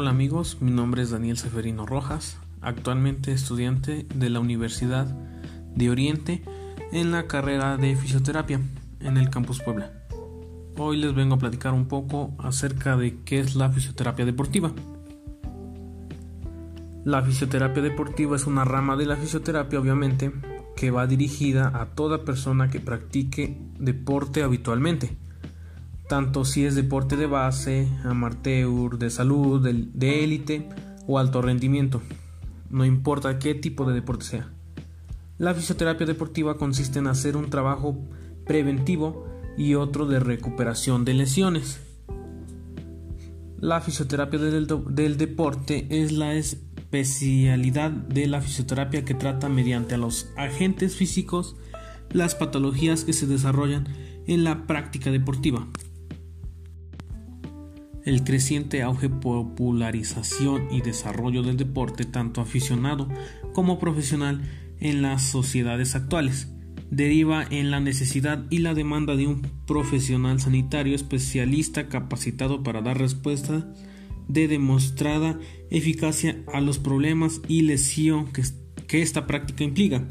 Hola amigos, mi nombre es Daniel Seferino Rojas, actualmente estudiante de la Universidad de Oriente en la carrera de fisioterapia en el Campus Puebla. Hoy les vengo a platicar un poco acerca de qué es la fisioterapia deportiva. La fisioterapia deportiva es una rama de la fisioterapia obviamente que va dirigida a toda persona que practique deporte habitualmente tanto si es deporte de base, amateur, de salud, de élite o alto rendimiento, no importa qué tipo de deporte sea. La fisioterapia deportiva consiste en hacer un trabajo preventivo y otro de recuperación de lesiones. La fisioterapia del, deporte es la especialidad de la fisioterapia que trata mediante los agentes físicos las patologías que se desarrollan en la práctica deportiva el creciente auge, popularización y desarrollo del deporte tanto aficionado como profesional en las sociedades actuales deriva en la necesidad y la demanda de un profesional sanitario especialista capacitado para dar respuesta de demostrada eficacia a los problemas y lesión que, que esta práctica implica.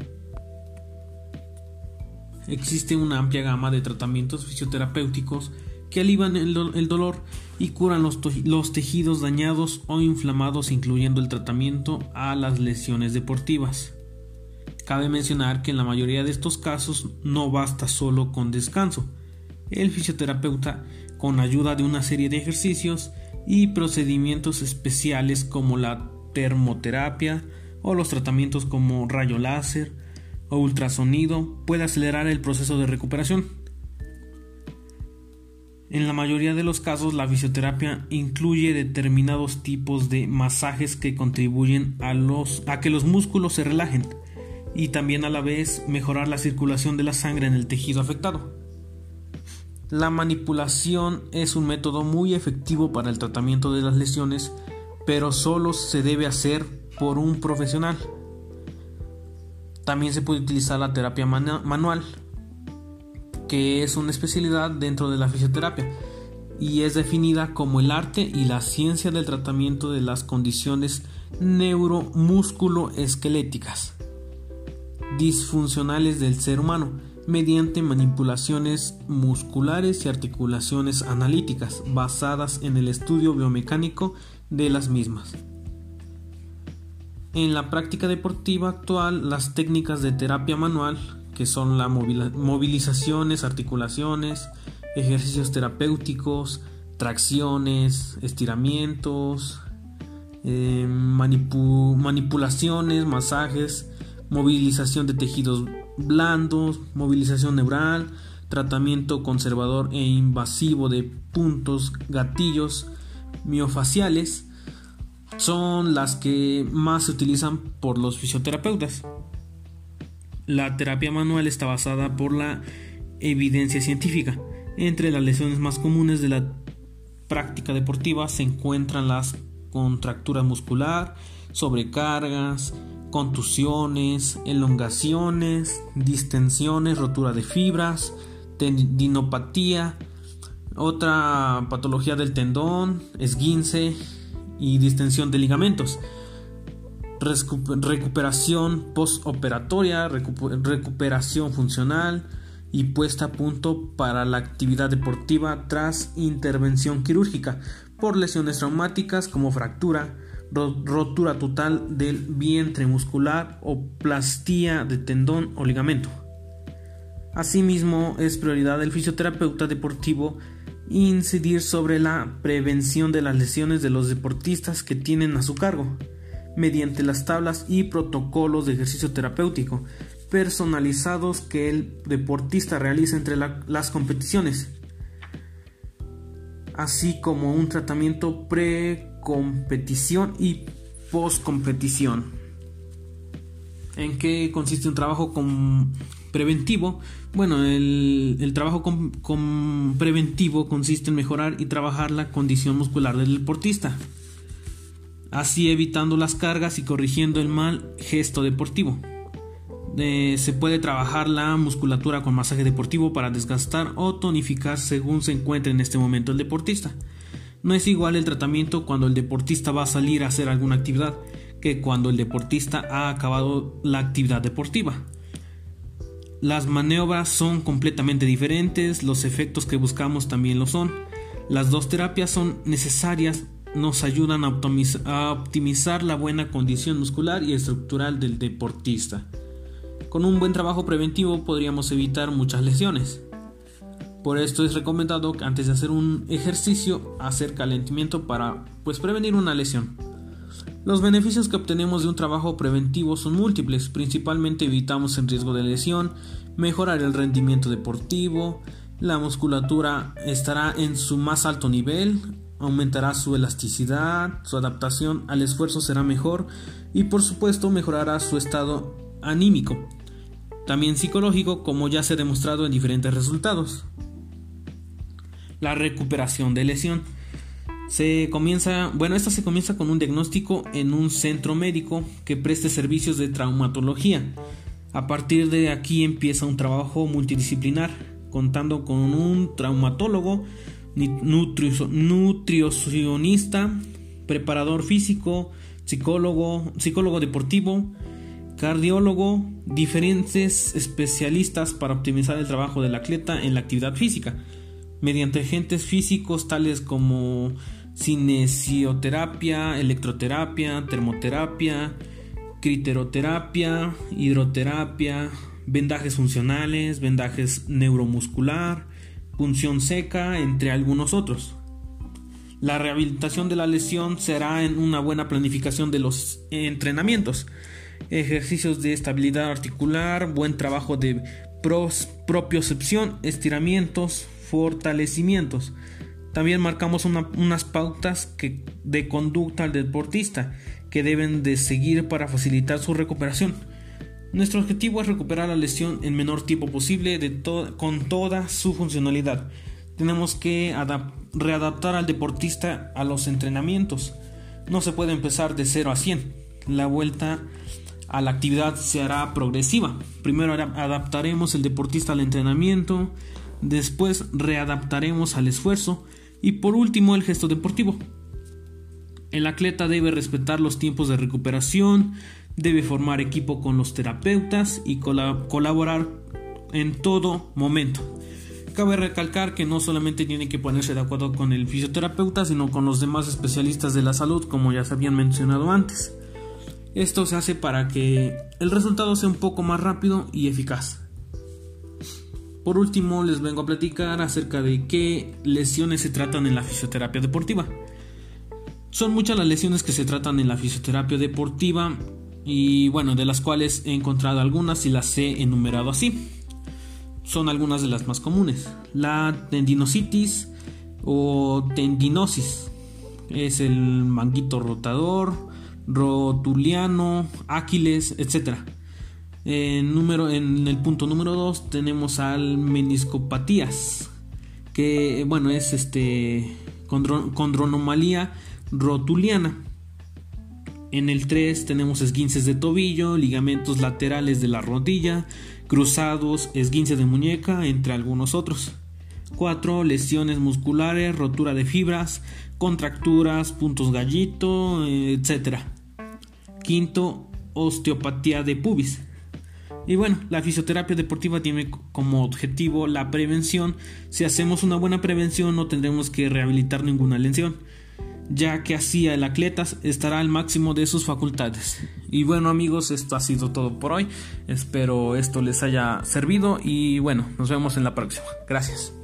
Existe una amplia gama de tratamientos fisioterapéuticos que alivian el, dolor y curan los, los, tejidos dañados o inflamados, incluyendo el tratamiento a las lesiones deportivas. Cabe mencionar que en la mayoría de estos casos no basta solo con descanso. El fisioterapeuta, con ayuda de una serie de ejercicios y procedimientos especiales como la termoterapia o los tratamientos como rayo láser o ultrasonido, puede acelerar el proceso de recuperación. En la mayoría de los casos la fisioterapia incluye determinados tipos de masajes que contribuyen a, que los músculos se relajen y también a la vez mejorar la circulación de la sangre en el tejido afectado. La manipulación es un método muy efectivo para el tratamiento de las lesiones, pero solo se debe hacer por un profesional. También se puede utilizar la terapia manual, que es una especialidad dentro de la fisioterapia y es definida como el arte y la ciencia del tratamiento de las condiciones neuromusculoesqueléticas disfuncionales del ser humano mediante manipulaciones musculares y articulaciones analíticas basadas en el estudio biomecánico de las mismas. En la práctica deportiva actual, las técnicas de terapia manual que son las movilizaciones, articulaciones, ejercicios terapéuticos, tracciones, estiramientos, eh, manipulaciones, masajes, movilización de tejidos blandos, movilización neural, tratamiento conservador e invasivo de puntos gatillos miofaciales son las que más se utilizan por los fisioterapeutas. La terapia manual está basada por la evidencia científica. Entre las lesiones más comunes de la práctica deportiva se encuentran las contracturas muscular, sobrecargas, contusiones, elongaciones, distensiones, rotura de fibras, tendinopatía, otra patología del tendón, esguince y distensión de ligamentos recuperación postoperatoria, recuperación funcional y puesta a punto para la actividad deportiva tras intervención quirúrgica por lesiones traumáticas como fractura, rotura total del vientre muscular o plastía de tendón o ligamento. Asimismo, es prioridad del fisioterapeuta deportivo incidir sobre la prevención de las lesiones de los deportistas que tienen a su cargo mediante las tablas y protocolos de ejercicio terapéutico personalizados que el deportista realiza entre las competiciones, así como un tratamiento pre-competición y post-competición. ¿En qué consiste un trabajo preventivo? Bueno, el, trabajo preventivo consiste en mejorar y trabajar la condición muscular del deportista así evitando las cargas y corrigiendo el mal gesto deportivo. se puede trabajar la musculatura con masaje deportivo para desgastar o tonificar según se encuentre en este momento el deportista. No es igual el tratamiento cuando el deportista va a salir a hacer alguna actividad que cuando el deportista ha acabado la actividad deportiva. Las maniobras son completamente diferentes, los efectos que buscamos también lo son. Las dos terapias son necesarias, nos ayudan a optimizar la buena condición muscular y estructural del deportista. Con un buen trabajo preventivo podríamos evitar muchas lesiones. Por esto es recomendado que antes de hacer un ejercicio hacer calentamiento para pues prevenir una lesión. Los beneficios que obtenemos de un trabajo preventivo son múltiples, principalmente evitamos el riesgo de lesión, mejorar el rendimiento deportivo, la musculatura estará en su más alto nivel, aumentará su elasticidad, su adaptación al esfuerzo será mejor y por supuesto mejorará su estado anímico también psicológico como ya se ha demostrado en diferentes resultados. La recuperación de lesión. Se comienza, bueno, esta se comienza con un diagnóstico en un centro médico que preste servicios de traumatología. A partir de aquí empieza un trabajo multidisciplinar, contando con un traumatólogo, nutricionista, preparador físico, psicólogo, psicólogo deportivo, cardiólogo, diferentes especialistas para optimizar el trabajo del atleta en la actividad física, mediante agentes físicos tales como cinesioterapia, electroterapia, termoterapia, criteroterapia, hidroterapia, vendajes funcionales, vendajes neuromuscular, punción seca, entre algunos otros. La rehabilitación de la lesión será en una buena planificación de los entrenamientos, ejercicios de estabilidad articular, buen trabajo de propiocepción, estiramientos, fortalecimientos. También marcamos unas pautas de conducta al deportista que deben de seguir para facilitar su recuperación. Nuestro objetivo es recuperar la lesión en menor tiempo posible con toda su funcionalidad. Tenemos que readaptar al deportista a los entrenamientos. No se puede empezar de 0 a 100. La vuelta a la actividad se hará progresiva. Primero adaptaremos el deportista al entrenamiento, después readaptaremos al esfuerzo y por último el gesto deportivo. El atleta debe respetar los tiempos de recuperación, debe formar equipo con los terapeutas y colaborar en todo momento. Cabe recalcar que no solamente tiene que ponerse de acuerdo con el fisioterapeuta, sino con los demás especialistas de la salud, como ya se habían mencionado antes. Esto se hace para que el resultado sea un poco más rápido y eficaz. Por último, les vengo a platicar acerca de qué lesiones se tratan en la fisioterapia deportiva. Son muchas las lesiones que se tratan en la fisioterapia deportiva y bueno, de las cuales he encontrado algunas y las he enumerado así. Son algunas de las más comunes. La tendinositis o tendinosis es el manguito rotador, rotuliano, Aquiles, etc. En, número, en el punto número 2 tenemos al meniscopatías, que bueno es este condronomalía rotuliana. En el 3 tenemos esguinces de tobillo, ligamentos laterales de la rodilla, cruzados, esguince de muñeca, entre algunos otros. 4. Lesiones musculares, rotura de fibras, contracturas, puntos gallito, etc. Quinto, osteopatía de pubis. Y bueno, la fisioterapia deportiva tiene como objetivo la prevención. Si hacemos una buena prevención no tendremos que rehabilitar ninguna lesión, ya que así el atleta estará al máximo de sus facultades. Y bueno amigos, esto ha sido todo por hoy. Espero esto les haya servido y bueno, nos vemos en la próxima. Gracias.